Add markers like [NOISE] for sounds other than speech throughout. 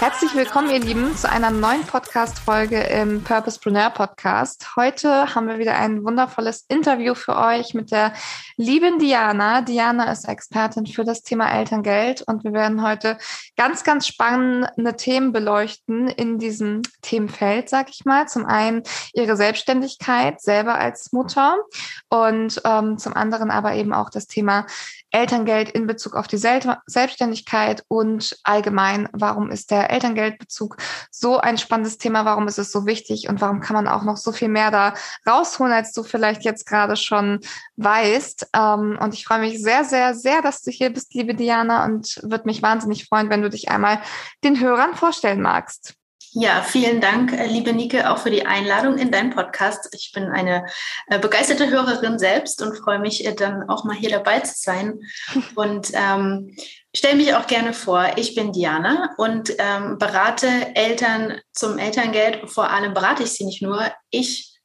Herzlich willkommen, ihr Lieben, zu einer neuen Podcast-Folge im Purposepreneur Podcast. Heute haben wir wieder ein wundervolles Interview für euch mit der lieben Diana. Diana ist Expertin für das Thema Elterngeld und wir werden heute ganz, ganz spannende Themen beleuchten in diesem Themenfeld, sag ich mal. Zum einen ihre Selbstständigkeit selber als Mutter und ähm, zum anderen aber eben auch das Thema Elterngeld in Bezug auf die Selbstständigkeit und allgemein, warum ist der Elterngeldbezug so ein spannendes Thema, warum ist es so wichtig und warum kann man auch noch so viel mehr da rausholen, als du vielleicht jetzt gerade schon weißt. Ähm, und ich freue mich sehr, sehr, sehr, dass du hier bist, liebe Diana, und würde mich wahnsinnig freuen, wenn du dich einmal den Hörern vorstellen magst. Ja, vielen Dank, äh, liebe Nike, auch für die Einladung in deinen Podcast. Ich bin eine äh, begeisterte Hörerin selbst und freue mich äh, dann auch mal hier dabei zu sein. [LAUGHS] Und ähm, stelle mich auch gerne vor. Ich bin Diana und ähm, berate Eltern zum Elterngeld. Vor allem berate ich sie nicht nur. Ich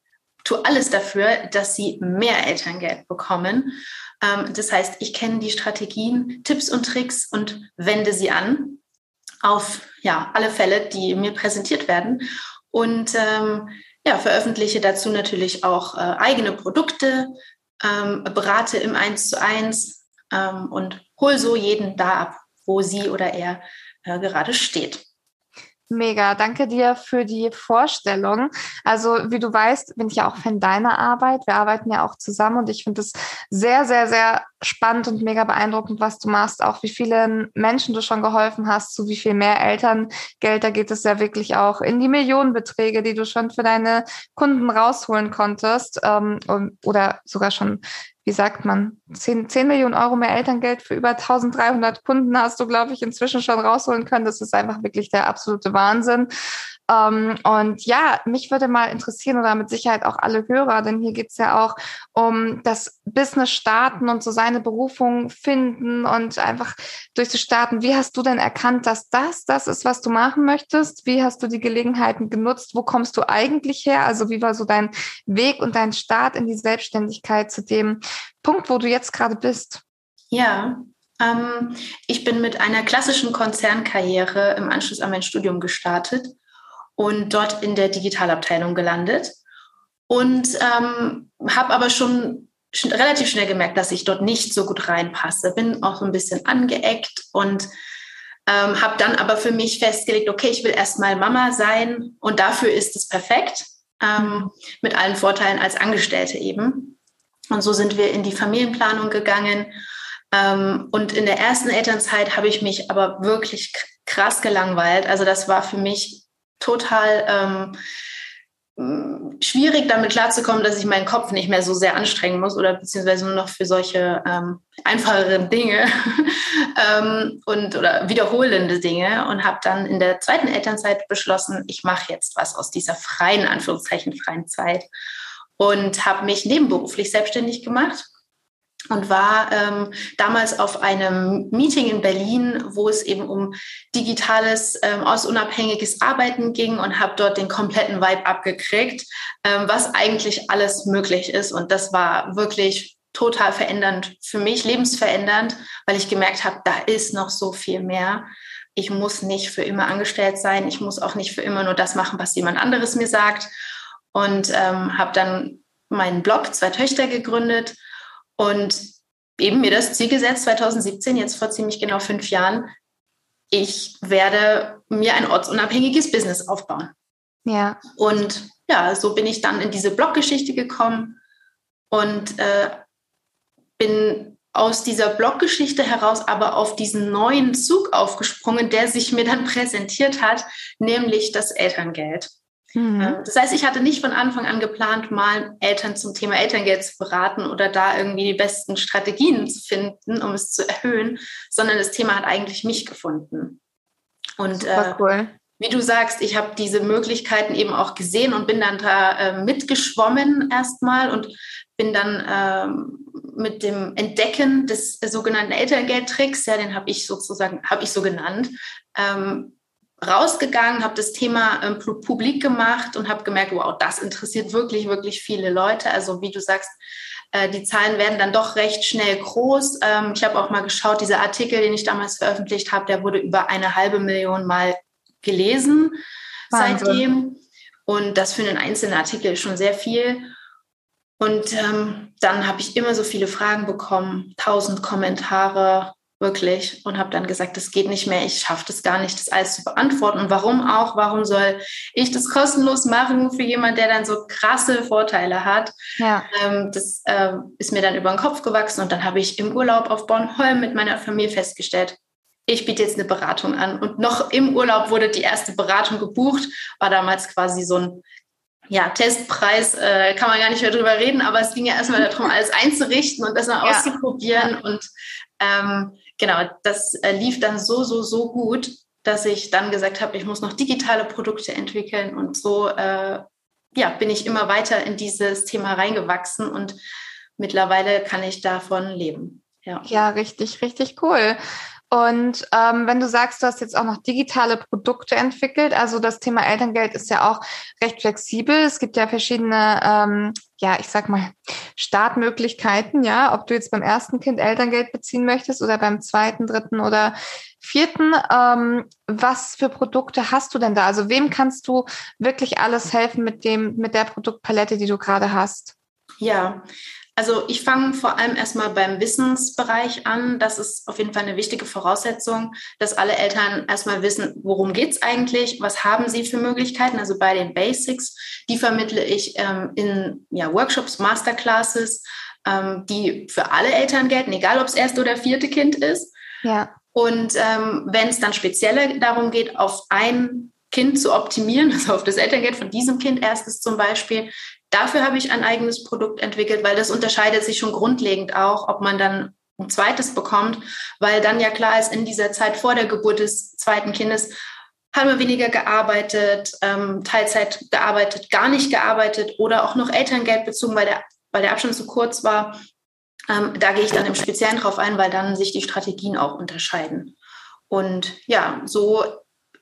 tue alles dafür, dass sie mehr Elterngeld bekommen. Ähm, das heißt, ich kenne die Strategien, Tipps und Tricks und wende sie an auf ja, alle Fälle, die mir präsentiert werden. Und ähm, ja, veröffentliche dazu natürlich auch äh, eigene Produkte, ähm, berate im Eins zu eins ähm, und hol so jeden da ab, wo sie oder er äh, gerade steht. Mega, danke dir für die Vorstellung. Also wie du weißt, bin ich ja auch Fan deiner Arbeit. Wir arbeiten ja auch zusammen und ich finde es sehr, sehr, sehr spannend und mega beeindruckend, was du machst. Auch wie vielen Menschen du schon geholfen hast, zu wie viel mehr Elterngeld. Da geht es ja wirklich auch in die Millionenbeträge, die du schon für deine Kunden rausholen konntest ähm, oder sogar schon wie sagt man, 10, 10 Millionen Euro mehr Elterngeld für über 1300 Kunden hast du, glaube ich, inzwischen schon rausholen können. Das ist einfach wirklich der absolute Wahnsinn. Ähm, und ja, mich würde mal interessieren oder mit Sicherheit auch alle Hörer, denn hier geht's ja auch um das Business starten und so seine Berufung finden und einfach durchzustarten. Wie hast du denn erkannt, dass das das ist, was du machen möchtest? Wie hast du die Gelegenheiten genutzt? Wo kommst du eigentlich her? Also wie war so dein Weg und dein Start in die Selbstständigkeit zu dem Punkt, wo du jetzt gerade bist? Ja, ähm, ich bin mit einer klassischen Konzernkarriere im Anschluss an mein Studium gestartet und dort in der Digitalabteilung gelandet und ähm, habe aber schon sch relativ schnell gemerkt, dass ich dort nicht so gut reinpasse. Bin auch so ein bisschen angeeckt und ähm, habe dann aber für mich festgelegt, okay, ich will erstmal Mama sein und dafür ist es perfekt, ähm, mit allen Vorteilen als Angestellte eben. Und so sind wir in die Familienplanung gegangen. Ähm, und in der ersten Elternzeit habe ich mich aber wirklich krass gelangweilt. Also das war für mich total ähm, schwierig, damit klarzukommen, dass ich meinen Kopf nicht mehr so sehr anstrengen muss oder beziehungsweise nur noch für solche ähm, einfacheren Dinge [LAUGHS] ähm, und oder wiederholende Dinge und habe dann in der zweiten Elternzeit beschlossen, ich mache jetzt was aus dieser freien, Anführungszeichen, freien Zeit und habe mich nebenberuflich selbstständig gemacht und war ähm, damals auf einem Meeting in Berlin, wo es eben um digitales, ähm, ortsunabhängiges Arbeiten ging und habe dort den kompletten Vibe abgekriegt, ähm, was eigentlich alles möglich ist. Und das war wirklich total verändernd für mich, lebensverändernd, weil ich gemerkt habe, da ist noch so viel mehr. Ich muss nicht für immer angestellt sein. Ich muss auch nicht für immer nur das machen, was jemand anderes mir sagt. Und ähm, habe dann meinen Blog, zwei Töchter gegründet und eben mir das Ziel gesetzt, 2017, jetzt vor ziemlich genau fünf Jahren, ich werde mir ein ortsunabhängiges Business aufbauen. Ja. Und ja, so bin ich dann in diese Bloggeschichte gekommen und äh, bin aus dieser Bloggeschichte heraus aber auf diesen neuen Zug aufgesprungen, der sich mir dann präsentiert hat, nämlich das Elterngeld. Mhm. Das heißt, ich hatte nicht von Anfang an geplant, mal Eltern zum Thema Elterngeld zu beraten oder da irgendwie die besten Strategien zu finden, um es zu erhöhen, sondern das Thema hat eigentlich mich gefunden. Und äh, cool. wie du sagst, ich habe diese Möglichkeiten eben auch gesehen und bin dann da äh, mitgeschwommen erstmal und bin dann ähm, mit dem Entdecken des sogenannten Elterngeldtricks, ja, den habe ich sozusagen, habe ich so genannt, ähm, rausgegangen, habe das Thema ähm, publik gemacht und habe gemerkt, wow, das interessiert wirklich, wirklich viele Leute. Also wie du sagst, äh, die Zahlen werden dann doch recht schnell groß. Ähm, ich habe auch mal geschaut, dieser Artikel, den ich damals veröffentlicht habe, der wurde über eine halbe Million Mal gelesen Wahnsinn. seitdem. Und das für einen einzelnen Artikel ist schon sehr viel. Und ähm, dann habe ich immer so viele Fragen bekommen, tausend Kommentare, wirklich, und habe dann gesagt, das geht nicht mehr, ich schaffe das gar nicht, das alles zu beantworten. Und warum auch? Warum soll ich das kostenlos machen für jemanden, der dann so krasse Vorteile hat? Ja. Ähm, das äh, ist mir dann über den Kopf gewachsen und dann habe ich im Urlaub auf Bornholm mit meiner Familie festgestellt, ich biete jetzt eine Beratung an. Und noch im Urlaub wurde die erste Beratung gebucht, war damals quasi so ein ja, Testpreis äh, kann man gar nicht mehr drüber reden, aber es ging ja erstmal darum, [LAUGHS] alles einzurichten und das mal ja. auszuprobieren. Und ähm, genau, das äh, lief dann so, so, so gut, dass ich dann gesagt habe, ich muss noch digitale Produkte entwickeln. Und so äh, ja, bin ich immer weiter in dieses Thema reingewachsen und mittlerweile kann ich davon leben. Ja, ja richtig, richtig cool. Und ähm, wenn du sagst, du hast jetzt auch noch digitale Produkte entwickelt, also das Thema Elterngeld ist ja auch recht flexibel. Es gibt ja verschiedene, ähm, ja, ich sag mal, Startmöglichkeiten, ja, ob du jetzt beim ersten Kind Elterngeld beziehen möchtest oder beim zweiten, dritten oder vierten. Ähm, was für Produkte hast du denn da? Also wem kannst du wirklich alles helfen mit dem, mit der Produktpalette, die du gerade hast? Ja, also ich fange vor allem erstmal beim Wissensbereich an. Das ist auf jeden Fall eine wichtige Voraussetzung, dass alle Eltern erstmal wissen, worum geht's eigentlich, was haben sie für Möglichkeiten. Also bei den Basics, die vermittle ich ähm, in ja, Workshops, Masterclasses, ähm, die für alle Eltern gelten, egal ob es erste oder vierte Kind ist. Ja. Und ähm, wenn es dann speziell darum geht, auf ein Kind zu optimieren, [LAUGHS] also auf das Elterngeld von diesem Kind erstes zum Beispiel, Dafür habe ich ein eigenes Produkt entwickelt, weil das unterscheidet sich schon grundlegend auch, ob man dann ein zweites bekommt, weil dann ja klar ist, in dieser Zeit vor der Geburt des zweiten Kindes haben wir weniger gearbeitet, ähm, Teilzeit gearbeitet, gar nicht gearbeitet oder auch noch Elterngeld bezogen, weil der, weil der Abstand zu kurz war. Ähm, da gehe ich dann im Speziellen drauf ein, weil dann sich die Strategien auch unterscheiden. Und ja, so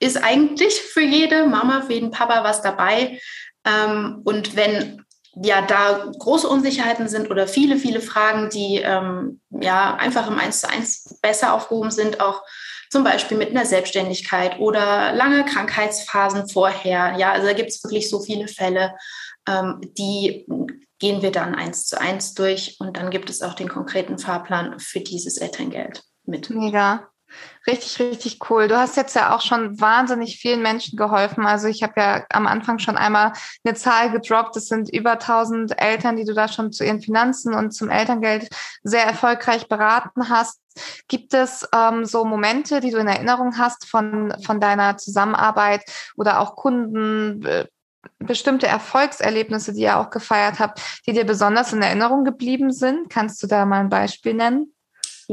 ist eigentlich für jede Mama, für jeden Papa was dabei. Ähm, und wenn ja da große Unsicherheiten sind oder viele, viele Fragen, die ähm, ja einfach im Eins zu eins besser aufgehoben sind, auch zum Beispiel mit einer Selbstständigkeit oder lange Krankheitsphasen vorher. Ja, also da gibt es wirklich so viele Fälle, ähm, die gehen wir dann eins zu eins durch und dann gibt es auch den konkreten Fahrplan für dieses Elterngeld mit. Mega. Richtig, richtig cool. Du hast jetzt ja auch schon wahnsinnig vielen Menschen geholfen. Also ich habe ja am Anfang schon einmal eine Zahl gedroppt. Es sind über 1000 Eltern, die du da schon zu ihren Finanzen und zum Elterngeld sehr erfolgreich beraten hast. Gibt es ähm, so Momente, die du in Erinnerung hast von, von deiner Zusammenarbeit oder auch Kunden, äh, bestimmte Erfolgserlebnisse, die ihr auch gefeiert habt, die dir besonders in Erinnerung geblieben sind? Kannst du da mal ein Beispiel nennen?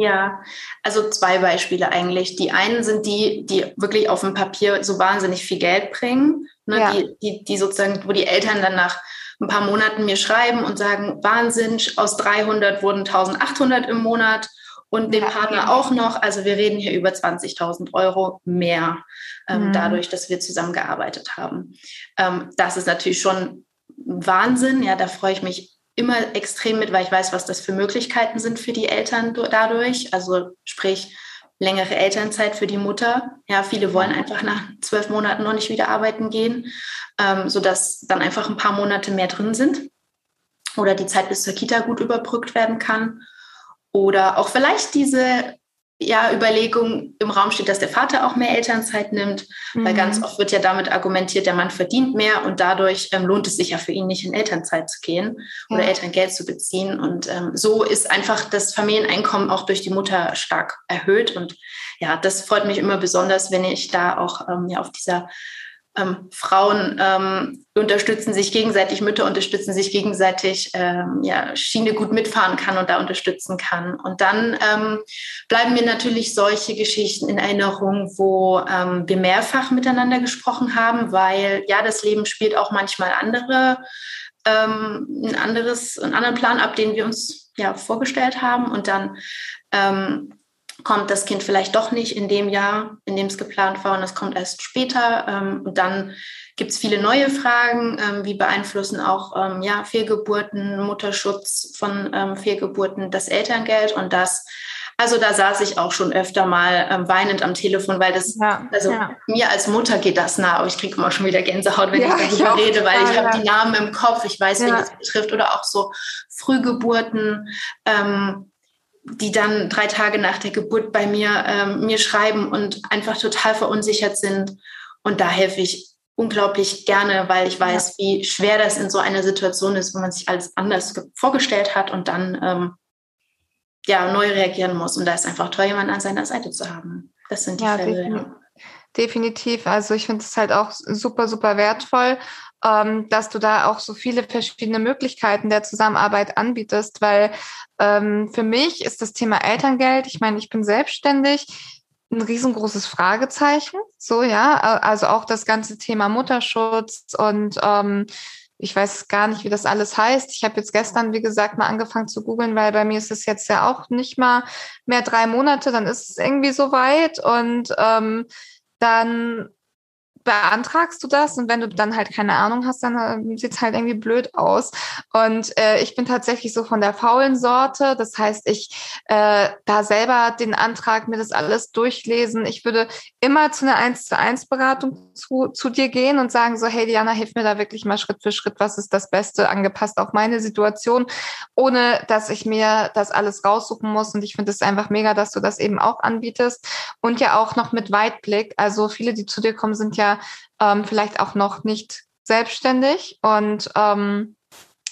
Ja, also zwei Beispiele eigentlich. Die einen sind die, die wirklich auf dem Papier so wahnsinnig viel Geld bringen, ne? ja. die, die, die sozusagen, wo die Eltern dann nach ein paar Monaten mir schreiben und sagen, Wahnsinn, aus 300 wurden 1800 im Monat und dem ja, Partner ja. auch noch. Also wir reden hier über 20.000 Euro mehr, ähm, mhm. dadurch, dass wir zusammengearbeitet haben. Ähm, das ist natürlich schon Wahnsinn. Ja, da freue ich mich immer extrem mit, weil ich weiß, was das für Möglichkeiten sind für die Eltern dadurch. Also sprich längere Elternzeit für die Mutter. Ja, viele wollen einfach nach zwölf Monaten noch nicht wieder arbeiten gehen, ähm, sodass dann einfach ein paar Monate mehr drin sind oder die Zeit bis zur Kita gut überbrückt werden kann. Oder auch vielleicht diese ja, Überlegung im Raum steht, dass der Vater auch mehr Elternzeit nimmt, mhm. weil ganz oft wird ja damit argumentiert, der Mann verdient mehr und dadurch ähm, lohnt es sich ja für ihn nicht in Elternzeit zu gehen ja. oder Elterngeld zu beziehen. Und ähm, so ist einfach das Familieneinkommen auch durch die Mutter stark erhöht. Und ja, das freut mich immer besonders, wenn ich da auch ähm, ja auf dieser ähm, Frauen ähm, unterstützen sich gegenseitig, Mütter unterstützen sich gegenseitig, ähm, ja, Schiene gut mitfahren kann und da unterstützen kann. Und dann ähm, bleiben mir natürlich solche Geschichten in Erinnerung, wo ähm, wir mehrfach miteinander gesprochen haben, weil ja, das Leben spielt auch manchmal andere, ähm, ein anderes, einen anderen Plan ab, den wir uns ja vorgestellt haben. Und dann ähm, kommt das Kind vielleicht doch nicht in dem Jahr, in dem es geplant war und es kommt erst später. Ähm, und dann gibt es viele neue Fragen, ähm, wie beeinflussen auch ähm, ja, Fehlgeburten, Mutterschutz von ähm, Fehlgeburten das Elterngeld und das. Also da saß ich auch schon öfter mal ähm, weinend am Telefon, weil das, ja, also ja. mir als Mutter geht das nah, aber ich kriege immer schon wieder Gänsehaut, wenn ja, ich darüber ich rede, weil ich habe die Namen im Kopf, ich weiß, wen das betrifft oder auch so Frühgeburten. Ähm, die dann drei Tage nach der Geburt bei mir ähm, mir schreiben und einfach total verunsichert sind. Und da helfe ich unglaublich gerne, weil ich weiß, ja. wie schwer das in so einer Situation ist, wo man sich alles anders vorgestellt hat und dann ähm, ja neu reagieren muss. Und da ist einfach toll, jemanden an seiner Seite zu haben. Das sind die ja, Fälle. Definitiv. Ja. definitiv. Also ich finde es halt auch super, super wertvoll ähm, dass du da auch so viele verschiedene Möglichkeiten der Zusammenarbeit anbietest, weil ähm, für mich ist das Thema Elterngeld, ich meine, ich bin selbstständig, ein riesengroßes Fragezeichen. So, ja, also auch das ganze Thema Mutterschutz und ähm, ich weiß gar nicht, wie das alles heißt. Ich habe jetzt gestern, wie gesagt, mal angefangen zu googeln, weil bei mir ist es jetzt ja auch nicht mal mehr drei Monate, dann ist es irgendwie soweit. Und ähm, dann beantragst du das und wenn du dann halt keine Ahnung hast, dann äh, sieht es halt irgendwie blöd aus. Und äh, ich bin tatsächlich so von der faulen Sorte. Das heißt, ich äh, da selber den Antrag, mir das alles durchlesen. Ich würde immer zu einer 1 zu 1 Beratung zu, zu dir gehen und sagen so, hey Diana, hilf mir da wirklich mal Schritt für Schritt, was ist das Beste, angepasst auf meine Situation, ohne dass ich mir das alles raussuchen muss. Und ich finde es einfach mega, dass du das eben auch anbietest. Und ja auch noch mit Weitblick. Also viele, die zu dir kommen, sind ja ähm, vielleicht auch noch nicht selbstständig und ähm,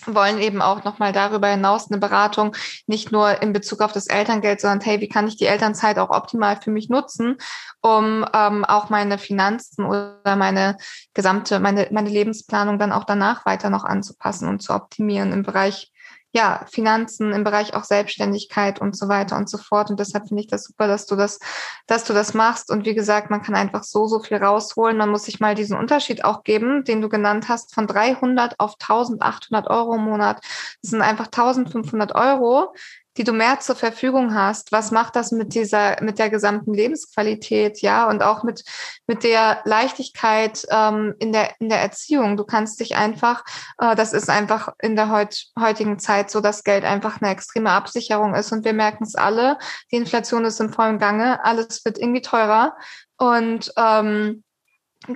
wollen eben auch nochmal darüber hinaus eine Beratung, nicht nur in Bezug auf das Elterngeld, sondern hey, wie kann ich die Elternzeit auch optimal für mich nutzen, um ähm, auch meine Finanzen oder meine gesamte, meine, meine Lebensplanung dann auch danach weiter noch anzupassen und zu optimieren im Bereich ja, Finanzen, im Bereich auch Selbstständigkeit und so weiter und so fort. Und deshalb finde ich das super, dass du das, dass du das machst. Und wie gesagt, man kann einfach so, so viel rausholen. Man muss sich mal diesen Unterschied auch geben, den du genannt hast, von 300 auf 1800 Euro im Monat. Das sind einfach 1500 Euro, die du mehr zur Verfügung hast, was macht das mit dieser, mit der gesamten Lebensqualität, ja, und auch mit, mit der Leichtigkeit ähm, in der, in der Erziehung. Du kannst dich einfach, äh, das ist einfach in der heut, heutigen Zeit so, dass Geld einfach eine extreme Absicherung ist und wir merken es alle. Die Inflation ist im vollen Gange, alles wird irgendwie teurer und, ähm,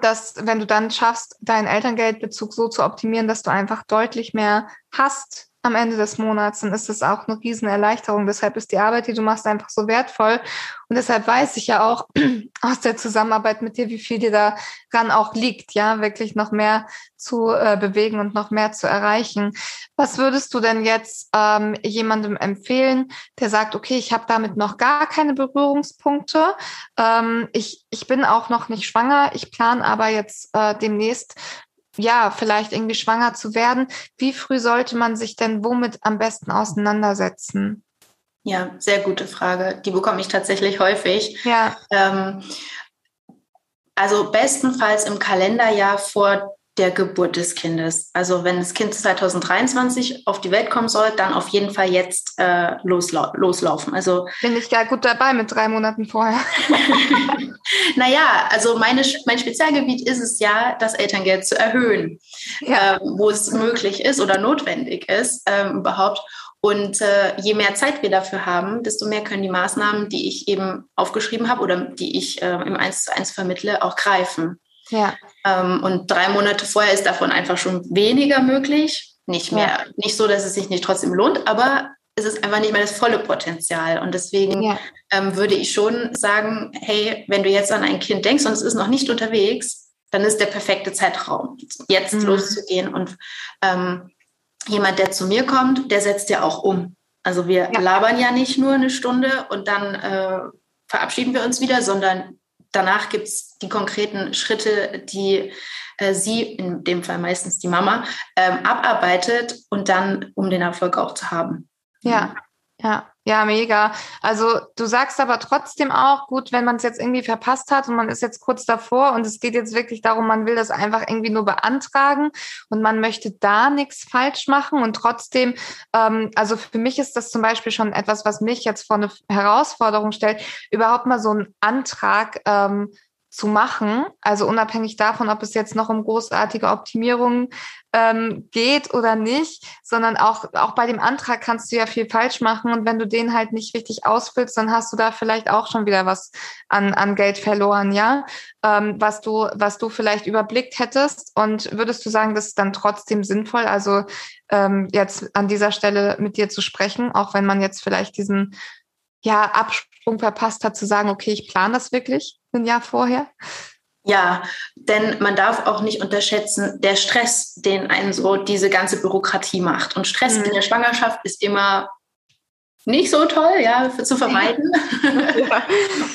dass wenn du dann schaffst, deinen Elterngeldbezug so zu optimieren, dass du einfach deutlich mehr hast am Ende des Monats, dann ist das auch eine riesen Erleichterung. Deshalb ist die Arbeit, die du machst, einfach so wertvoll. Und deshalb weiß ich ja auch [CLEARS THROAT] aus der Zusammenarbeit mit dir, wie viel dir daran auch liegt, ja, wirklich noch mehr zu äh, bewegen und noch mehr zu erreichen. Was würdest du denn jetzt ähm, jemandem empfehlen, der sagt, okay, ich habe damit noch gar keine Berührungspunkte, ähm, ich, ich bin auch noch nicht schwanger, ich plane aber jetzt äh, demnächst ja, vielleicht irgendwie schwanger zu werden. Wie früh sollte man sich denn womit am besten auseinandersetzen? Ja, sehr gute Frage. Die bekomme ich tatsächlich häufig. Ja. Ähm, also bestenfalls im Kalenderjahr vor der Geburt des Kindes. Also wenn das Kind 2023 auf die Welt kommen soll, dann auf jeden Fall jetzt äh, losla loslaufen. Also bin ich ja gut dabei mit drei Monaten vorher. [LAUGHS] naja, also meine, mein Spezialgebiet ist es ja, das Elterngeld zu erhöhen, ja. äh, wo es möglich ist oder notwendig ist äh, überhaupt. Und äh, je mehr Zeit wir dafür haben, desto mehr können die Maßnahmen, die ich eben aufgeschrieben habe oder die ich äh, im 1 zu 1 vermittle, auch greifen. Ja. Ähm, und drei Monate vorher ist davon einfach schon weniger möglich. Nicht mehr, ja. nicht so, dass es sich nicht trotzdem lohnt, aber ist es einfach nicht mehr das volle Potenzial. Und deswegen ja. ähm, würde ich schon sagen, hey, wenn du jetzt an ein Kind denkst und es ist noch nicht unterwegs, dann ist der perfekte Zeitraum, jetzt mhm. loszugehen. Und ähm, jemand, der zu mir kommt, der setzt ja auch um. Also wir ja. labern ja nicht nur eine Stunde und dann äh, verabschieden wir uns wieder, sondern danach gibt es die konkreten Schritte, die äh, sie, in dem Fall meistens die Mama, ähm, abarbeitet und dann, um den Erfolg auch zu haben. Ja, ja, ja, mega. Also du sagst aber trotzdem auch, gut, wenn man es jetzt irgendwie verpasst hat und man ist jetzt kurz davor und es geht jetzt wirklich darum, man will das einfach irgendwie nur beantragen und man möchte da nichts falsch machen und trotzdem, ähm, also für mich ist das zum Beispiel schon etwas, was mich jetzt vor eine Herausforderung stellt, überhaupt mal so einen Antrag ähm, zu machen. Also unabhängig davon, ob es jetzt noch um großartige Optimierungen ähm, geht oder nicht, sondern auch, auch bei dem Antrag kannst du ja viel falsch machen. Und wenn du den halt nicht richtig ausfüllst, dann hast du da vielleicht auch schon wieder was an, an Geld verloren, ja, ähm, was du, was du vielleicht überblickt hättest. Und würdest du sagen, das ist dann trotzdem sinnvoll, also ähm, jetzt an dieser Stelle mit dir zu sprechen, auch wenn man jetzt vielleicht diesen ja, Absprung verpasst hat, zu sagen, okay, ich plane das wirklich? ein Jahr vorher? Ja, denn man darf auch nicht unterschätzen, der Stress, den einen so diese ganze Bürokratie macht. Und Stress mhm. in der Schwangerschaft ist immer nicht so toll, ja, zu vermeiden. [LAUGHS] Ja.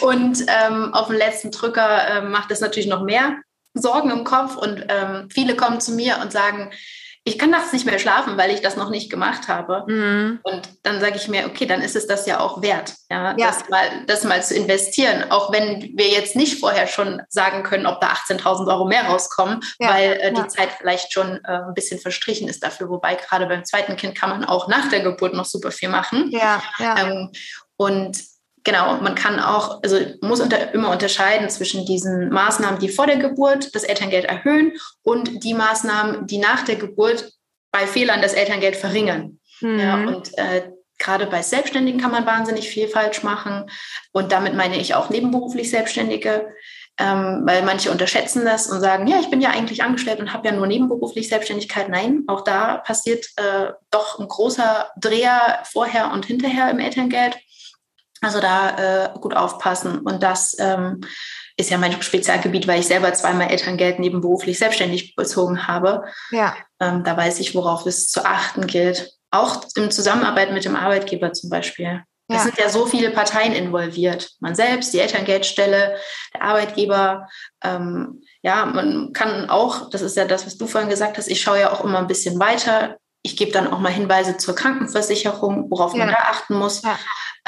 und ähm, auf den letzten Drücker äh, macht es natürlich noch mehr Sorgen im Kopf. Und ähm, viele kommen zu mir und sagen, ich kann nachts nicht mehr schlafen, weil ich das noch nicht gemacht habe. Mhm. Und dann sage ich mir, okay, dann ist es das ja auch wert, ja, ja. Das, mal, das mal zu investieren. Auch wenn wir jetzt nicht vorher schon sagen können, ob da 18.000 Euro mehr rauskommen, ja. weil äh, die ja. Zeit vielleicht schon äh, ein bisschen verstrichen ist dafür. Wobei gerade beim zweiten Kind kann man auch nach der Geburt noch super viel machen. Ja. Ähm, und genau, man kann auch, also muss unter, immer unterscheiden zwischen diesen Maßnahmen, die vor der Geburt das Elterngeld erhöhen und die Maßnahmen, die nach der Geburt bei Fehlern das Elterngeld verringern. Mhm. Ja, und äh, gerade bei Selbstständigen kann man wahnsinnig viel falsch machen. Und damit meine ich auch nebenberuflich Selbstständige, ähm, weil manche unterschätzen das und sagen, ja, ich bin ja eigentlich angestellt und habe ja nur nebenberuflich Selbstständigkeit. Nein, auch da passiert äh, doch ein großer Dreher vorher und hinterher im Elterngeld. Also da äh, gut aufpassen. Und das ähm, ist ja mein Spezialgebiet, weil ich selber zweimal Elterngeld nebenberuflich selbstständig bezogen habe. Ja. Ähm, da weiß ich, worauf es zu achten gilt. Auch in Zusammenarbeit mit dem Arbeitgeber zum Beispiel. Ja. Es sind ja so viele Parteien involviert. Man selbst, die Elterngeldstelle, der Arbeitgeber. Ähm, ja, man kann auch, das ist ja das, was du vorhin gesagt hast, ich schaue ja auch immer ein bisschen weiter. Ich gebe dann auch mal Hinweise zur Krankenversicherung, worauf ja. man da achten muss. Ja.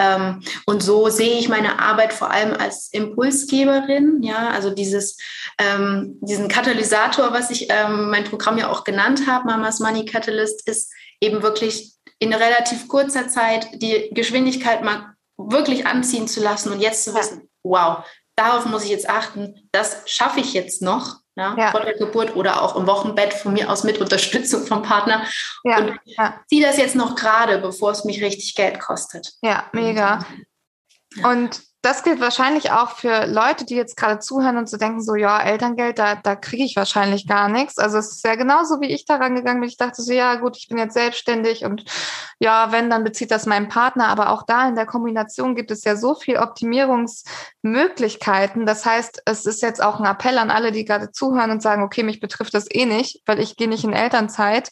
Ähm, und so sehe ich meine Arbeit vor allem als Impulsgeberin, ja, also dieses, ähm, diesen Katalysator, was ich ähm, mein Programm ja auch genannt habe, Mamas Money Catalyst, ist eben wirklich in relativ kurzer Zeit die Geschwindigkeit mal wirklich anziehen zu lassen und jetzt zu wissen, wow, darauf muss ich jetzt achten, das schaffe ich jetzt noch ja, ja. vor der Geburt oder auch im Wochenbett von mir aus mit Unterstützung vom Partner. Ja, und ja. ziehe das jetzt noch gerade, bevor es mich richtig Geld kostet. Ja, mega. Und das gilt wahrscheinlich auch für Leute, die jetzt gerade zuhören und so denken, so ja, Elterngeld, da, da kriege ich wahrscheinlich gar nichts. Also es ist ja genauso, wie ich daran gegangen bin. Ich dachte so, ja gut, ich bin jetzt selbstständig und ja, wenn, dann bezieht das mein Partner. Aber auch da in der Kombination gibt es ja so viel Optimierungsmöglichkeiten. Das heißt, es ist jetzt auch ein Appell an alle, die gerade zuhören und sagen, okay, mich betrifft das eh nicht, weil ich gehe nicht in Elternzeit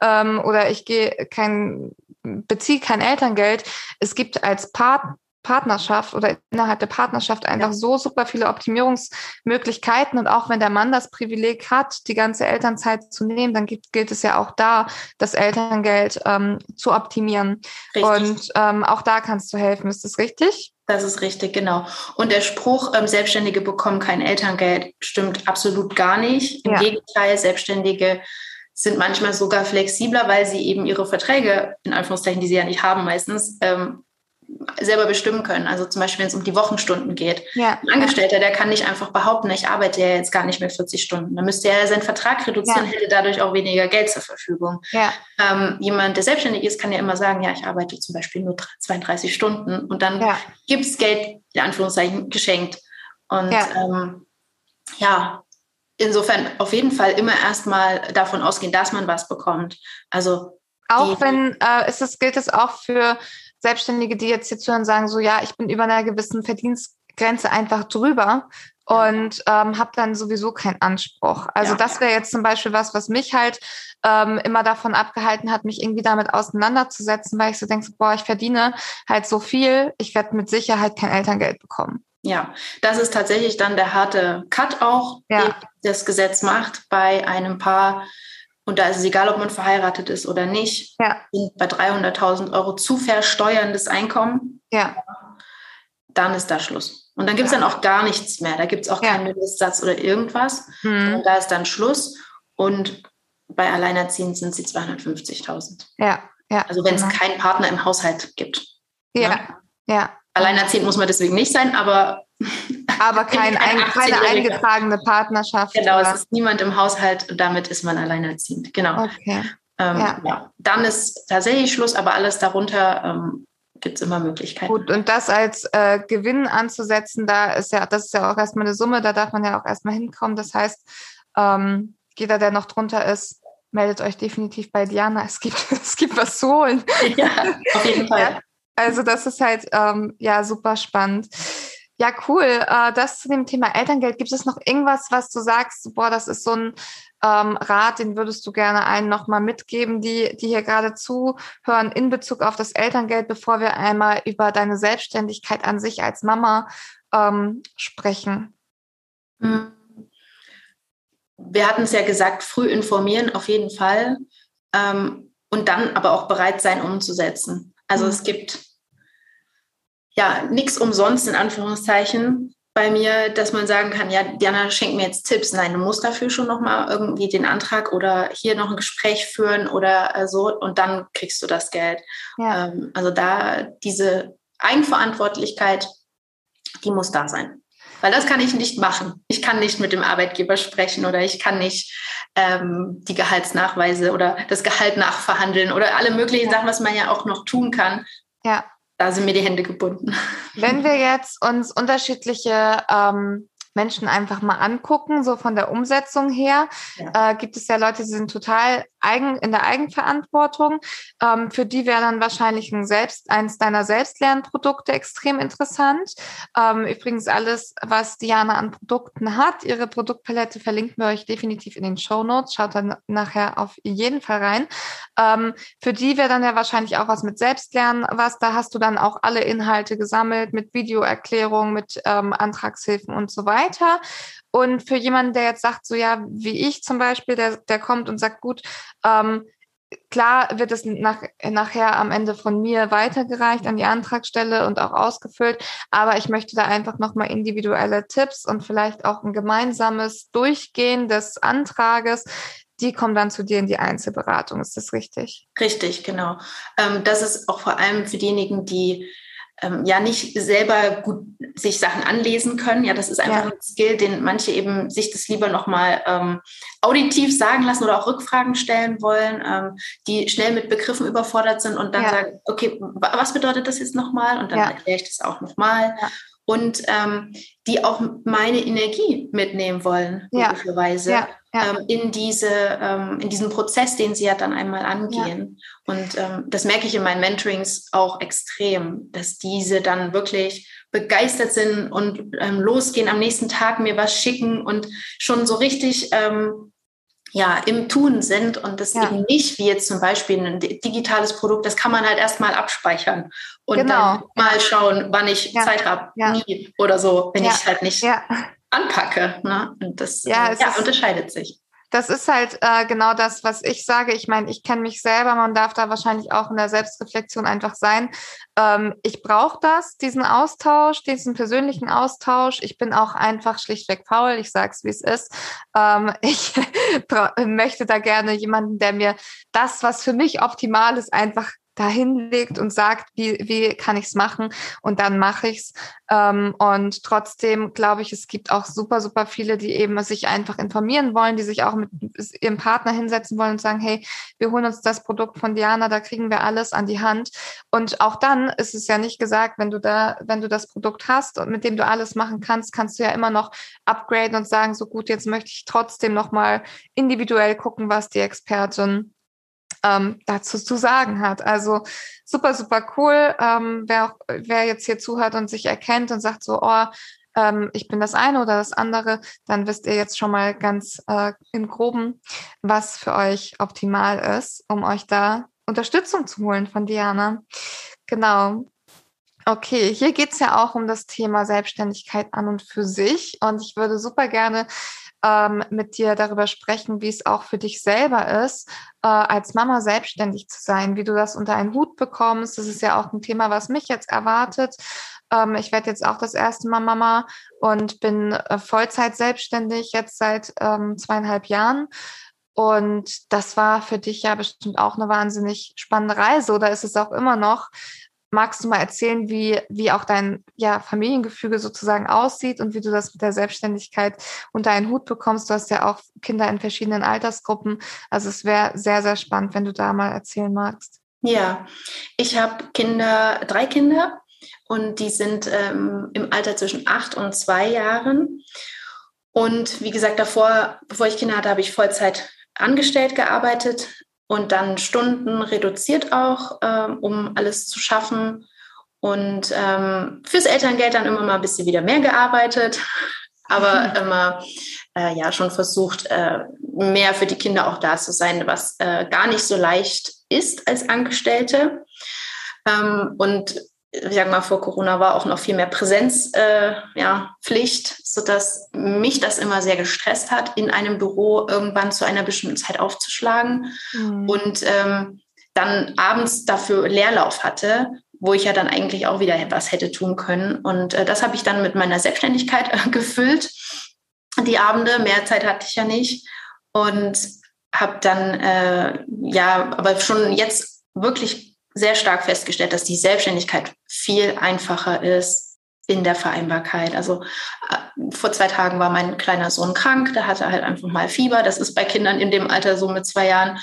ähm, oder ich gehe kein beziehe kein Elterngeld. Es gibt als Part Partnerschaft oder innerhalb der Partnerschaft einfach ja. so super viele Optimierungsmöglichkeiten. Und auch wenn der Mann das Privileg hat, die ganze Elternzeit zu nehmen, dann gibt, gilt es ja auch da, das Elterngeld ähm, zu optimieren. Richtig. Und ähm, auch da kannst du helfen. Ist das richtig? Das ist richtig, genau. Und der Spruch, ähm, Selbstständige bekommen kein Elterngeld, stimmt absolut gar nicht. Im ja. Gegenteil, Selbstständige sind manchmal sogar flexibler, weil sie eben ihre Verträge, in Anführungszeichen, die sie ja nicht haben meistens, ähm, selber bestimmen können. Also zum Beispiel, wenn es um die Wochenstunden geht. Ja. Ein Angestellter, der kann nicht einfach behaupten, ich arbeite ja jetzt gar nicht mehr 40 Stunden. Dann müsste er seinen Vertrag reduzieren, ja. hätte dadurch auch weniger Geld zur Verfügung. Ja. Ähm, jemand, der selbstständig ist, kann ja immer sagen, ja, ich arbeite zum Beispiel nur 32 Stunden und dann ja. gibt es Geld, in Anführungszeichen, geschenkt. Und ja, ähm, ja insofern auf jeden Fall immer erstmal davon ausgehen, dass man was bekommt. Also Auch wenn äh, ist es, gilt es auch für Selbstständige, die jetzt hier zuhören, sagen so, ja, ich bin über einer gewissen Verdienstgrenze einfach drüber und ähm, habe dann sowieso keinen Anspruch. Also ja. das wäre jetzt zum Beispiel was, was mich halt ähm, immer davon abgehalten hat, mich irgendwie damit auseinanderzusetzen, weil ich so denke, boah, ich verdiene halt so viel, ich werde mit Sicherheit kein Elterngeld bekommen. Ja, das ist tatsächlich dann der harte Cut auch, ja. den das Gesetz macht bei einem Paar. Und da ist es egal, ob man verheiratet ist oder nicht. Ja. Bei 300.000 Euro zu versteuerndes Einkommen. Ja. Dann ist da Schluss. Und dann gibt es ja. dann auch gar nichts mehr. Da gibt es auch keinen Mindestsatz oder irgendwas. Mhm. Da ist dann Schluss. Und bei Alleinerziehenden sind sie 250.000. Ja, ja. Also wenn es genau. keinen Partner im Haushalt gibt. Ja, ne? ja. Alleinerziehend muss man deswegen nicht sein, aber. [LAUGHS] Aber kein, ein, keine eingetragene Partnerschaft. Genau, oder? es ist niemand im Haushalt und damit ist man alleinerziehend. Genau. Okay. Ähm, ja. ja. Dann ist tatsächlich Schluss, aber alles darunter ähm, gibt es immer Möglichkeiten. Gut, und das als äh, Gewinn anzusetzen, da ist ja, das ist ja auch erstmal eine Summe, da darf man ja auch erstmal hinkommen. Das heißt, ähm, jeder, der noch drunter ist, meldet euch definitiv bei Diana. Es gibt, [LAUGHS] es gibt was zu holen. Ja, auf jeden Fall. Also das ist halt ähm, ja super spannend. Ja, cool. Äh, das zu dem Thema Elterngeld. Gibt es noch irgendwas, was du sagst, boah, das ist so ein ähm, Rat, den würdest du gerne allen nochmal mitgeben, die, die hier gerade zuhören in Bezug auf das Elterngeld, bevor wir einmal über deine Selbstständigkeit an sich als Mama ähm, sprechen? Hm. Wir hatten es ja gesagt, früh informieren auf jeden Fall ähm, und dann aber auch bereit sein, umzusetzen. Also es gibt ja nichts umsonst in Anführungszeichen bei mir, dass man sagen kann, ja, Diana, schenk mir jetzt Tipps. Nein, du musst dafür schon nochmal irgendwie den Antrag oder hier noch ein Gespräch führen oder äh, so und dann kriegst du das Geld. Ja. Ähm, also da diese Eigenverantwortlichkeit, die muss da sein. Weil das kann ich nicht machen. Ich kann nicht mit dem Arbeitgeber sprechen oder ich kann nicht ähm, die Gehaltsnachweise oder das Gehalt nachverhandeln oder alle möglichen ja. Sachen, was man ja auch noch tun kann. Ja da sind mir die Hände gebunden. [LAUGHS] Wenn wir jetzt uns unterschiedliche ähm, Menschen einfach mal angucken, so von der Umsetzung her, ja. äh, gibt es ja Leute, die sind total eigen, in der Eigenverantwortung. Ähm, für die wäre dann wahrscheinlich ein Selbst, eins deiner Selbstlernprodukte extrem interessant. Ähm, übrigens alles, was Diana an Produkten hat, ihre Produktpalette verlinken wir euch definitiv in den Show Notes. Schaut dann nachher auf jeden Fall rein. Ähm, für die wäre dann ja wahrscheinlich auch was mit Selbstlernen was. Da hast du dann auch alle Inhalte gesammelt mit Videoerklärungen, mit ähm, Antragshilfen und so weiter weiter. Und für jemanden, der jetzt sagt, so ja, wie ich zum Beispiel, der, der kommt und sagt, gut, ähm, klar wird es nach, nachher am Ende von mir weitergereicht an die Antragstelle und auch ausgefüllt, aber ich möchte da einfach nochmal individuelle Tipps und vielleicht auch ein gemeinsames Durchgehen des Antrages. Die kommen dann zu dir in die Einzelberatung. Ist das richtig? Richtig, genau. Ähm, das ist auch vor allem für diejenigen, die ähm, ja nicht selber gut sich Sachen anlesen können. Ja, das ist einfach ja. ein Skill, den manche eben sich das lieber nochmal ähm, auditiv sagen lassen oder auch Rückfragen stellen wollen, ähm, die schnell mit Begriffen überfordert sind und dann ja. sagen, okay, was bedeutet das jetzt nochmal? Und dann ja. erkläre ich das auch nochmal. Ja und ähm, die auch meine Energie mitnehmen wollen, möglicherweise, ja, ja, ja. Ähm, in, diese, ähm, in diesen Prozess, den sie ja dann einmal angehen. Und ähm, das merke ich in meinen Mentorings auch extrem, dass diese dann wirklich begeistert sind und ähm, losgehen, am nächsten Tag mir was schicken und schon so richtig ähm, ja, im Tun sind und das ja. eben nicht wie jetzt zum Beispiel ein digitales Produkt, das kann man halt erstmal abspeichern und genau. dann mal schauen, wann ich ja. Zeit habe, ja. nie oder so, wenn ich halt nicht anpacke. Ne? Und das ja, äh, unterscheidet sich das ist halt äh, genau das, was ich sage. Ich meine, ich kenne mich selber, man darf da wahrscheinlich auch in der Selbstreflexion einfach sein. Ähm, ich brauche das, diesen Austausch, diesen persönlichen Austausch. Ich bin auch einfach schlichtweg faul, ich sage es, wie es ist. Ähm, [LAUGHS] ich möchte da gerne jemanden, der mir das, was für mich optimal ist, einfach dahin legt und sagt, wie, wie kann ich es machen und dann mache ich's. Ähm, und trotzdem glaube ich, es gibt auch super, super viele, die eben sich einfach informieren wollen, die sich auch mit ihrem Partner hinsetzen wollen und sagen, hey, wir holen uns das Produkt von Diana, da kriegen wir alles an die Hand. Und auch dann ist es ja nicht gesagt, wenn du da, wenn du das Produkt hast und mit dem du alles machen kannst, kannst du ja immer noch upgraden und sagen, so gut, jetzt möchte ich trotzdem nochmal individuell gucken, was die Expertin ähm, dazu zu sagen hat. Also super, super cool. Ähm, wer, auch, wer jetzt hier zuhört und sich erkennt und sagt so, oh, ähm, ich bin das eine oder das andere, dann wisst ihr jetzt schon mal ganz äh, im groben, was für euch optimal ist, um euch da Unterstützung zu holen von Diana. Genau. Okay, hier geht es ja auch um das Thema Selbstständigkeit an und für sich. Und ich würde super gerne ähm, mit dir darüber sprechen, wie es auch für dich selber ist, äh, als Mama selbstständig zu sein, wie du das unter einen Hut bekommst. Das ist ja auch ein Thema, was mich jetzt erwartet. Ähm, ich werde jetzt auch das erste Mal Mama und bin äh, Vollzeit selbstständig jetzt seit ähm, zweieinhalb Jahren. Und das war für dich ja bestimmt auch eine wahnsinnig spannende Reise oder ist es auch immer noch? Magst du mal erzählen, wie, wie auch dein ja, Familiengefüge sozusagen aussieht und wie du das mit der Selbstständigkeit unter einen Hut bekommst? Du hast ja auch Kinder in verschiedenen Altersgruppen. Also es wäre sehr, sehr spannend, wenn du da mal erzählen magst. Ja, ich habe Kinder, drei Kinder und die sind ähm, im Alter zwischen acht und zwei Jahren. Und wie gesagt, davor, bevor ich Kinder hatte, habe ich Vollzeit angestellt gearbeitet und dann Stunden reduziert auch, ähm, um alles zu schaffen. Und ähm, fürs Elterngeld dann immer mal ein bisschen wieder mehr gearbeitet, [LAUGHS] aber [LAUGHS] immer äh, ja schon versucht, äh, mehr für die Kinder auch da zu sein, was äh, gar nicht so leicht ist als Angestellte. Ähm, und ich sag mal, vor Corona war auch noch viel mehr Präsenzpflicht, äh, ja, Pflicht, sodass mich das immer sehr gestresst hat, in einem Büro irgendwann zu einer bestimmten Zeit aufzuschlagen mhm. und ähm, dann abends dafür Leerlauf hatte, wo ich ja dann eigentlich auch wieder etwas hätte tun können. Und äh, das habe ich dann mit meiner Selbstständigkeit äh, [LAUGHS] gefüllt. Die Abende, mehr Zeit hatte ich ja nicht. Und habe dann, äh, ja, aber schon jetzt wirklich sehr stark festgestellt, dass die Selbstständigkeit viel einfacher ist in der Vereinbarkeit. Also äh, vor zwei Tagen war mein kleiner Sohn krank, da hatte halt einfach mal Fieber. Das ist bei Kindern in dem Alter so mit zwei Jahren,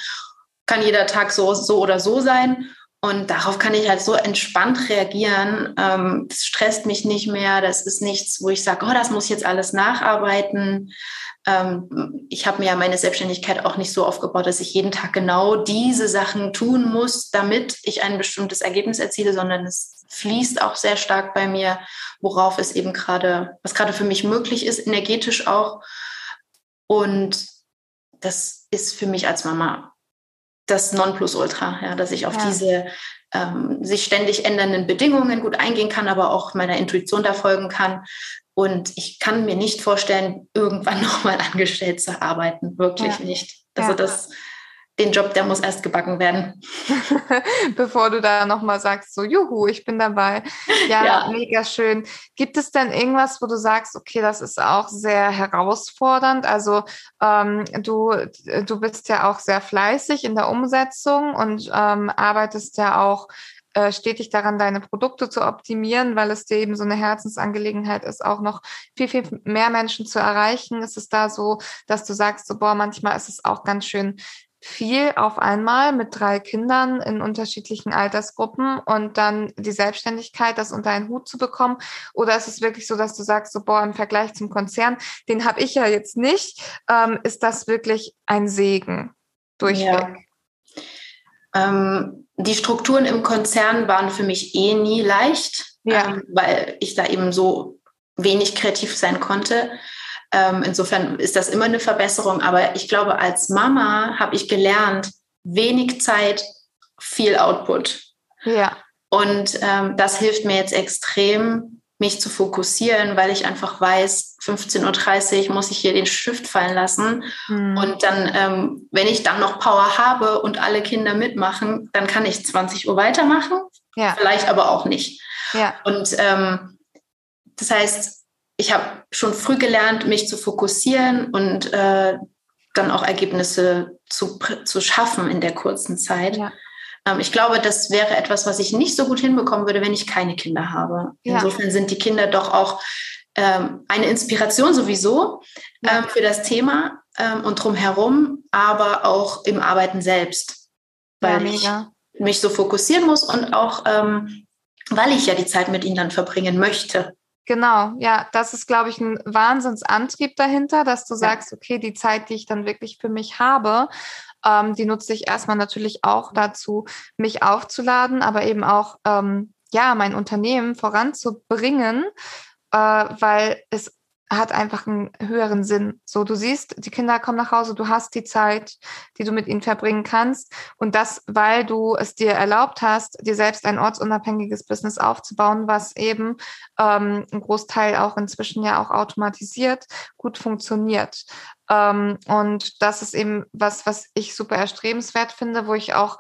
kann jeder Tag so, so oder so sein. Und darauf kann ich halt so entspannt reagieren. Ähm, das stresst mich nicht mehr. Das ist nichts, wo ich sage, oh, das muss ich jetzt alles nacharbeiten. Ähm, ich habe mir ja meine Selbstständigkeit auch nicht so aufgebaut, dass ich jeden Tag genau diese Sachen tun muss, damit ich ein bestimmtes Ergebnis erziele, sondern es fließt auch sehr stark bei mir, worauf es eben gerade, was gerade für mich möglich ist, energetisch auch. Und das ist für mich als Mama das Nonplusultra, ja, dass ich auf ja. diese ähm, sich ständig ändernden Bedingungen gut eingehen kann, aber auch meiner Intuition da folgen kann. Und ich kann mir nicht vorstellen, irgendwann [LAUGHS] nochmal angestellt zu arbeiten. Wirklich ja. nicht. Also ja. das, den Job, der muss erst gebacken werden. [LAUGHS] Bevor du da nochmal sagst, so, juhu, ich bin dabei. [LAUGHS] Ja, ja, mega schön. Gibt es denn irgendwas, wo du sagst, okay, das ist auch sehr herausfordernd? Also ähm, du, du bist ja auch sehr fleißig in der Umsetzung und ähm, arbeitest ja auch äh, stetig daran, deine Produkte zu optimieren, weil es dir eben so eine Herzensangelegenheit ist, auch noch viel, viel mehr Menschen zu erreichen. Ist es da so, dass du sagst, so, boah, manchmal ist es auch ganz schön viel auf einmal mit drei Kindern in unterschiedlichen Altersgruppen und dann die Selbstständigkeit, das unter einen Hut zu bekommen? Oder ist es wirklich so, dass du sagst, so, boah, im Vergleich zum Konzern, den habe ich ja jetzt nicht, ähm, ist das wirklich ein Segen durchweg? Ja. Ähm, die Strukturen im Konzern waren für mich eh nie leicht, ja. ähm, weil ich da eben so wenig kreativ sein konnte. Ähm, insofern ist das immer eine Verbesserung. Aber ich glaube, als Mama habe ich gelernt, wenig Zeit, viel Output. Ja. Und ähm, das hilft mir jetzt extrem, mich zu fokussieren, weil ich einfach weiß, 15.30 Uhr muss ich hier den Stift fallen lassen. Mhm. Und dann, ähm, wenn ich dann noch Power habe und alle Kinder mitmachen, dann kann ich 20 Uhr weitermachen. Ja. Vielleicht aber auch nicht. Ja. Und ähm, das heißt, ich habe schon früh gelernt, mich zu fokussieren und äh, dann auch Ergebnisse zu, zu schaffen in der kurzen Zeit. Ja. Ähm, ich glaube, das wäre etwas, was ich nicht so gut hinbekommen würde, wenn ich keine Kinder habe. Ja. Insofern sind die Kinder doch auch ähm, eine Inspiration sowieso ja. ähm, für das Thema und drumherum, aber auch im Arbeiten selbst, weil ja, ich mich so fokussieren muss und auch, weil ich ja die Zeit mit ihnen dann verbringen möchte. Genau, ja, das ist, glaube ich, ein Wahnsinnsantrieb dahinter, dass du sagst, okay, die Zeit, die ich dann wirklich für mich habe, ähm, die nutze ich erstmal natürlich auch dazu, mich aufzuladen, aber eben auch, ähm, ja, mein Unternehmen voranzubringen, äh, weil es hat einfach einen höheren Sinn. So, du siehst, die Kinder kommen nach Hause, du hast die Zeit, die du mit ihnen verbringen kannst. Und das, weil du es dir erlaubt hast, dir selbst ein ortsunabhängiges Business aufzubauen, was eben ähm, ein Großteil auch inzwischen ja auch automatisiert gut funktioniert. Ähm, und das ist eben was, was ich super erstrebenswert finde, wo ich auch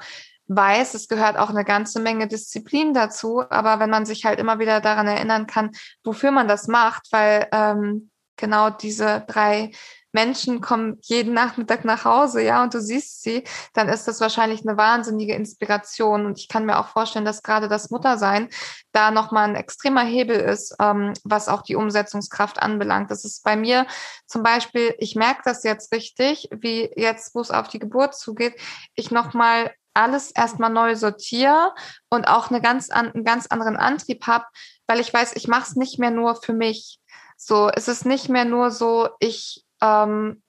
weiß, es gehört auch eine ganze Menge Disziplin dazu, aber wenn man sich halt immer wieder daran erinnern kann, wofür man das macht, weil ähm, genau diese drei Menschen kommen jeden Nachmittag nach Hause, ja, und du siehst sie, dann ist das wahrscheinlich eine wahnsinnige Inspiration. Und ich kann mir auch vorstellen, dass gerade das Muttersein da nochmal ein extremer Hebel ist, ähm, was auch die Umsetzungskraft anbelangt. Das ist bei mir zum Beispiel, ich merke das jetzt richtig, wie jetzt, wo es auf die Geburt zugeht, ich nochmal alles erstmal neu sortiere und auch eine ganz an, einen ganz anderen Antrieb habe, weil ich weiß, ich mache es nicht mehr nur für mich. So, es ist nicht mehr nur so, ich, ähm,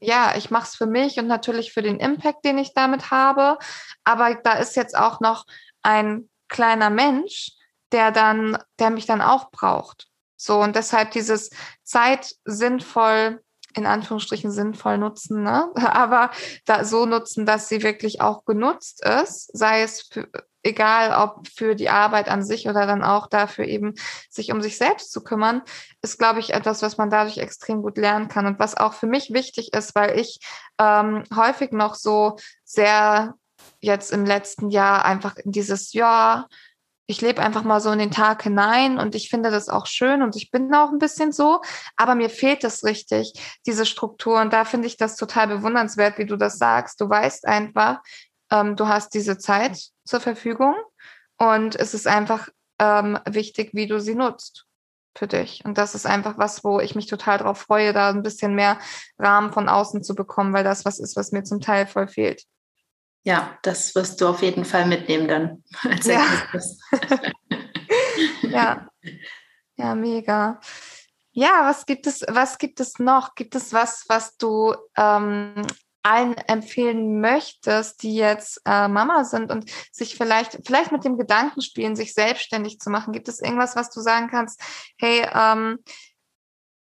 ja, ich mache es für mich und natürlich für den Impact, den ich damit habe. Aber da ist jetzt auch noch ein kleiner Mensch, der dann, der mich dann auch braucht. So, und deshalb dieses Zeit sinnvoll in Anführungsstrichen sinnvoll nutzen, ne? [LAUGHS] aber da so nutzen, dass sie wirklich auch genutzt ist, sei es für, egal ob für die Arbeit an sich oder dann auch dafür eben sich um sich selbst zu kümmern, ist, glaube ich, etwas, was man dadurch extrem gut lernen kann und was auch für mich wichtig ist, weil ich ähm, häufig noch so sehr jetzt im letzten Jahr einfach in dieses, ja, ich lebe einfach mal so in den Tag hinein und ich finde das auch schön und ich bin auch ein bisschen so, aber mir fehlt es richtig, diese Struktur. Und da finde ich das total bewundernswert, wie du das sagst. Du weißt einfach, ähm, du hast diese Zeit zur Verfügung und es ist einfach ähm, wichtig, wie du sie nutzt für dich. Und das ist einfach was, wo ich mich total darauf freue, da ein bisschen mehr Rahmen von außen zu bekommen, weil das was ist, was mir zum Teil voll fehlt. Ja, das wirst du auf jeden Fall mitnehmen dann [LAUGHS] als ja. [LAUGHS] ja. Ja, mega. Ja, was gibt es, was gibt es noch? Gibt es was, was du ähm, allen empfehlen möchtest, die jetzt äh, Mama sind und sich vielleicht, vielleicht mit dem Gedanken spielen, sich selbstständig zu machen? Gibt es irgendwas, was du sagen kannst? Hey, ähm,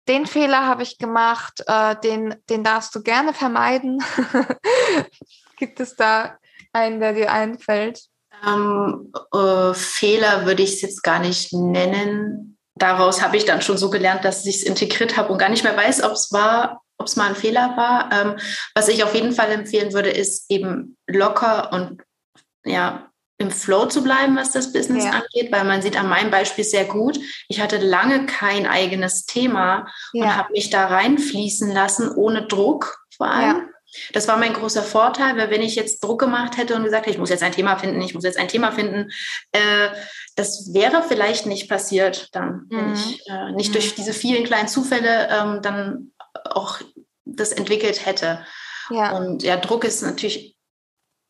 den Fehler habe ich gemacht, äh, den, den darfst du gerne vermeiden. [LAUGHS] Gibt es da einen, der dir einfällt? Ähm, äh, Fehler würde ich es jetzt gar nicht nennen. Daraus habe ich dann schon so gelernt, dass ich es integriert habe und gar nicht mehr weiß, ob es war, ob es mal ein Fehler war. Ähm, was ich auf jeden Fall empfehlen würde, ist eben locker und ja, im Flow zu bleiben, was das Business ja. angeht, weil man sieht an meinem Beispiel sehr gut, ich hatte lange kein eigenes Thema ja. und habe mich da reinfließen lassen, ohne Druck vor allem. Ja. Das war mein großer Vorteil, weil wenn ich jetzt Druck gemacht hätte und gesagt hätte, ich muss jetzt ein Thema finden, ich muss jetzt ein Thema finden, äh, das wäre vielleicht nicht passiert dann, mhm. wenn ich äh, nicht mhm. durch diese vielen kleinen Zufälle ähm, dann auch das entwickelt hätte. Ja. Und ja, Druck ist natürlich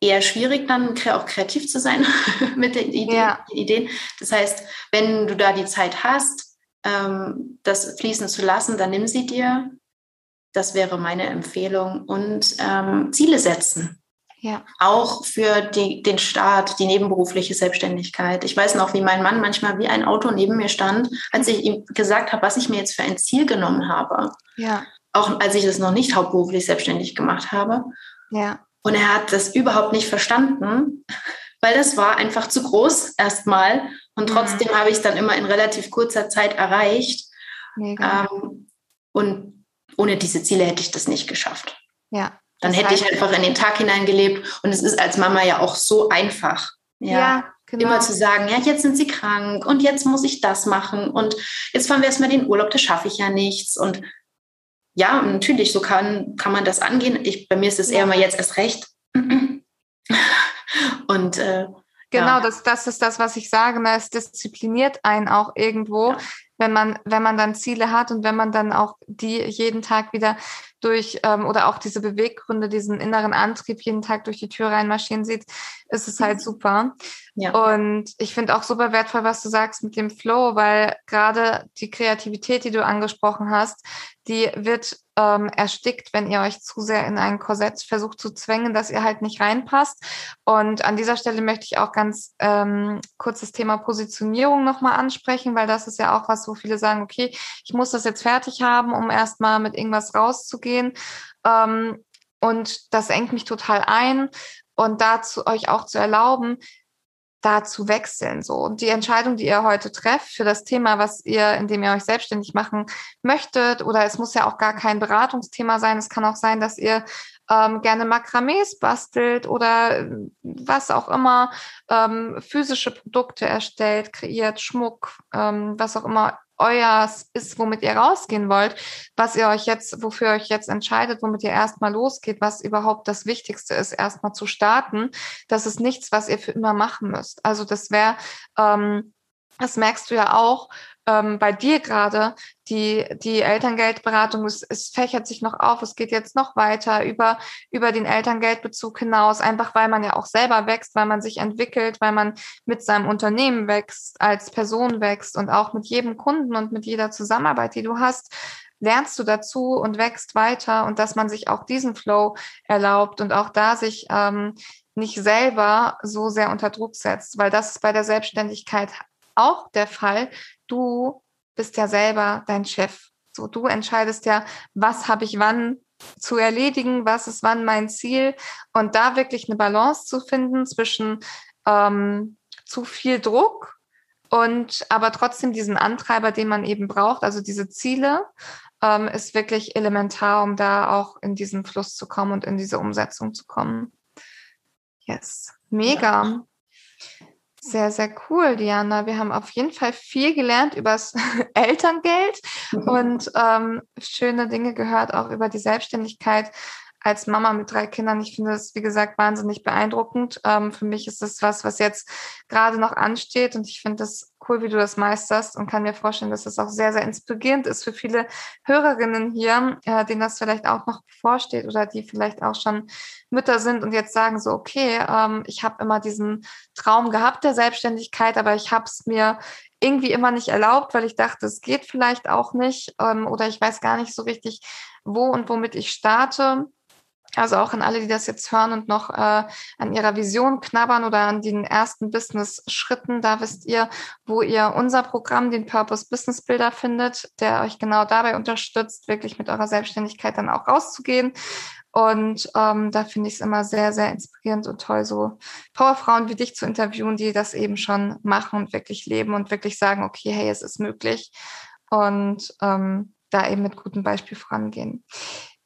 eher schwierig, dann auch kreativ zu sein [LAUGHS] mit den Ideen, ja. Ideen. Das heißt, wenn du da die Zeit hast, ähm, das fließen zu lassen, dann nimm sie dir das wäre meine Empfehlung. Und ähm, Ziele setzen. Ja. Auch für die, den Start, die nebenberufliche Selbstständigkeit. Ich weiß noch, wie mein Mann manchmal wie ein Auto neben mir stand, als ich ihm gesagt habe, was ich mir jetzt für ein Ziel genommen habe. Ja. Auch als ich das noch nicht hauptberuflich selbstständig gemacht habe. Ja. Und er hat das überhaupt nicht verstanden, weil das war einfach zu groß erstmal. Und trotzdem mhm. habe ich es dann immer in relativ kurzer Zeit erreicht. Mega. Ähm, und ohne diese Ziele hätte ich das nicht geschafft. Ja. Dann hätte ich einfach in den Tag hineingelebt. Und es ist als Mama ja auch so einfach. Ja. ja genau. Immer zu sagen, ja, jetzt sind sie krank und jetzt muss ich das machen und jetzt fahren wir erstmal den Urlaub, das schaffe ich ja nichts. Und ja, natürlich, so kann, kann man das angehen. Ich, bei mir ist es eher mal jetzt erst recht. [LAUGHS] und äh, Genau, ja. das, das ist das, was ich sage. Ne? Es diszipliniert einen auch irgendwo, ja wenn man, wenn man dann Ziele hat und wenn man dann auch die jeden Tag wieder durch ähm, oder auch diese Beweggründe, diesen inneren Antrieb jeden Tag durch die Tür reinmarschieren sieht, ist es halt mhm. super. Ja. Und ich finde auch super wertvoll, was du sagst mit dem Flow, weil gerade die Kreativität, die du angesprochen hast, die wird ähm, erstickt, wenn ihr euch zu sehr in ein Korsett versucht zu zwängen, dass ihr halt nicht reinpasst. Und an dieser Stelle möchte ich auch ganz ähm, kurz das Thema Positionierung nochmal ansprechen, weil das ist ja auch was, wo viele sagen, okay, ich muss das jetzt fertig haben, um erstmal mit irgendwas rauszugehen. Ähm, und das engt mich total ein. Und dazu euch auch zu erlauben, da zu wechseln. So. Und die Entscheidung, die ihr heute trefft für das Thema, was ihr, indem ihr euch selbstständig machen möchtet, oder es muss ja auch gar kein Beratungsthema sein. Es kann auch sein, dass ihr ähm, gerne Makramees bastelt oder was auch immer, ähm, physische Produkte erstellt, kreiert, Schmuck, ähm, was auch immer euer ist, womit ihr rausgehen wollt, was ihr euch jetzt, wofür ihr euch jetzt entscheidet, womit ihr erstmal losgeht, was überhaupt das Wichtigste ist, erstmal zu starten. Das ist nichts, was ihr für immer machen müsst. Also das wäre, ähm, das merkst du ja auch, ähm, bei dir gerade, die, die Elterngeldberatung, es, es fächert sich noch auf, es geht jetzt noch weiter über, über den Elterngeldbezug hinaus, einfach weil man ja auch selber wächst, weil man sich entwickelt, weil man mit seinem Unternehmen wächst, als Person wächst und auch mit jedem Kunden und mit jeder Zusammenarbeit, die du hast, lernst du dazu und wächst weiter und dass man sich auch diesen Flow erlaubt und auch da sich ähm, nicht selber so sehr unter Druck setzt, weil das bei der Selbstständigkeit auch der Fall. Du bist ja selber dein Chef. So, du entscheidest ja, was habe ich wann zu erledigen, was ist wann mein Ziel und da wirklich eine Balance zu finden zwischen ähm, zu viel Druck und aber trotzdem diesen Antreiber, den man eben braucht, also diese Ziele, ähm, ist wirklich elementar, um da auch in diesen Fluss zu kommen und in diese Umsetzung zu kommen. Yes, mega. Ja. Sehr, sehr cool, Diana. Wir haben auf jeden Fall viel gelernt übers [LAUGHS] Elterngeld mhm. und ähm, schöne Dinge gehört, auch über die Selbstständigkeit als Mama mit drei Kindern. Ich finde das, wie gesagt, wahnsinnig beeindruckend. Ähm, für mich ist das was, was jetzt gerade noch ansteht und ich finde das cool, wie du das meisterst und kann mir vorstellen, dass das auch sehr, sehr inspirierend ist für viele Hörerinnen hier, äh, denen das vielleicht auch noch bevorsteht oder die vielleicht auch schon Mütter sind und jetzt sagen so, okay, ähm, ich habe immer diesen Traum gehabt der Selbstständigkeit, aber ich habe es mir irgendwie immer nicht erlaubt, weil ich dachte, es geht vielleicht auch nicht ähm, oder ich weiß gar nicht so richtig, wo und womit ich starte. Also auch an alle, die das jetzt hören und noch äh, an ihrer Vision knabbern oder an den ersten Business-Schritten, da wisst ihr, wo ihr unser Programm, den Purpose Business Builder, findet, der euch genau dabei unterstützt, wirklich mit eurer Selbstständigkeit dann auch rauszugehen. Und ähm, da finde ich es immer sehr, sehr inspirierend und toll, so Powerfrauen wie dich zu interviewen, die das eben schon machen und wirklich leben und wirklich sagen, okay, hey, es ist möglich. Und ähm, da eben mit gutem Beispiel vorangehen.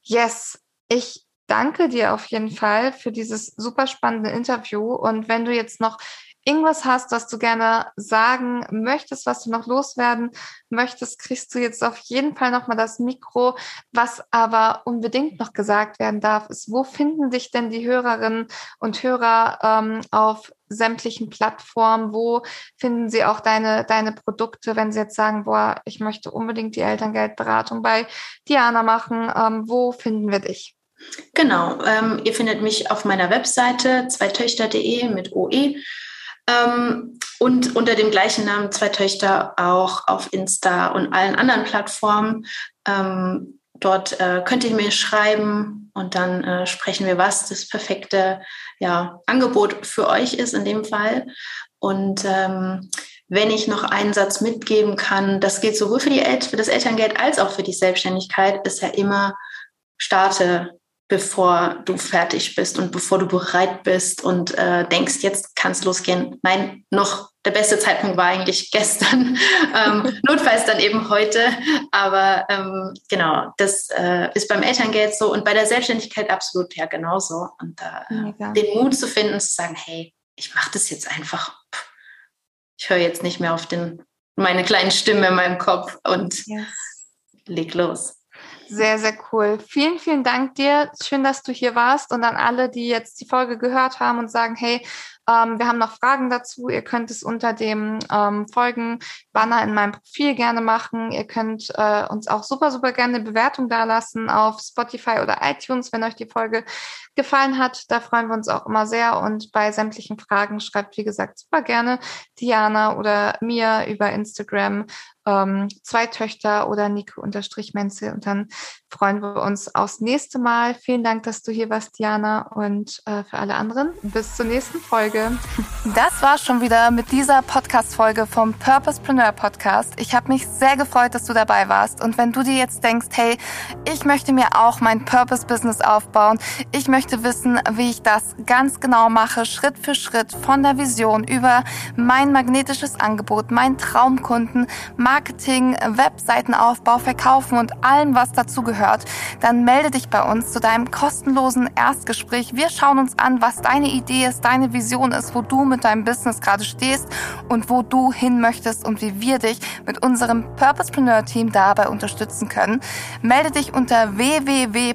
Yes, ich danke dir auf jeden Fall für dieses super spannende Interview. Und wenn du jetzt noch irgendwas hast, was du gerne sagen möchtest, was du noch loswerden möchtest, kriegst du jetzt auf jeden Fall nochmal das Mikro. Was aber unbedingt noch gesagt werden darf, ist, wo finden dich denn die Hörerinnen und Hörer ähm, auf sämtlichen Plattformen? Wo finden sie auch deine, deine Produkte, wenn sie jetzt sagen, boah, ich möchte unbedingt die Elterngeldberatung bei Diana machen? Ähm, wo finden wir dich? Genau, ähm, ihr findet mich auf meiner Webseite zweitöchter.de mit OE ähm, und unter dem gleichen Namen Zwei Töchter auch auf Insta und allen anderen Plattformen. Ähm, dort äh, könnt ihr mir schreiben und dann äh, sprechen wir, was das perfekte ja, Angebot für euch ist in dem Fall. Und ähm, wenn ich noch einen Satz mitgeben kann, das gilt sowohl für, die El für das Elterngeld als auch für die Selbstständigkeit, ist ja immer, starte bevor du fertig bist und bevor du bereit bist und äh, denkst, jetzt kann es losgehen. Nein, noch der beste Zeitpunkt war eigentlich [LAUGHS] gestern, ähm, notfalls dann eben heute. Aber ähm, genau, das äh, ist beim Elterngeld so und bei der Selbstständigkeit absolut ja genauso. Und da äh, den Mut zu finden, zu sagen, hey, ich mache das jetzt einfach. Ich höre jetzt nicht mehr auf den, meine kleine Stimme in meinem Kopf und yes. leg los. Sehr, sehr cool. Vielen, vielen Dank dir. Schön, dass du hier warst und an alle, die jetzt die Folge gehört haben und sagen, hey, ähm, wir haben noch Fragen dazu. Ihr könnt es unter dem ähm, Folgen-Banner in meinem Profil gerne machen. Ihr könnt äh, uns auch super, super gerne eine Bewertung dalassen auf Spotify oder iTunes, wenn euch die Folge gefallen hat. Da freuen wir uns auch immer sehr. Und bei sämtlichen Fragen schreibt, wie gesagt, super gerne Diana oder mir über Instagram ähm, zwei Töchter oder Nico unterstrich Menzel. Und dann freuen wir uns aufs nächste Mal. Vielen Dank, dass du hier warst, Diana. Und äh, für alle anderen, bis zur nächsten Folge. [LAUGHS] Das war schon wieder mit dieser Podcast-Folge vom Purposepreneur Podcast. Ich habe mich sehr gefreut, dass du dabei warst. Und wenn du dir jetzt denkst, hey, ich möchte mir auch mein Purpose-Business aufbauen, ich möchte wissen, wie ich das ganz genau mache, Schritt für Schritt, von der Vision über mein magnetisches Angebot, meinen Traumkunden, Marketing, Webseitenaufbau, Verkaufen und allem, was dazu gehört, dann melde dich bei uns zu deinem kostenlosen Erstgespräch. Wir schauen uns an, was deine Idee ist, deine Vision ist, wo du mit deinem Business gerade stehst und wo du hin möchtest und wie wir dich mit unserem Purposepreneur Team dabei unterstützen können. Melde dich unter www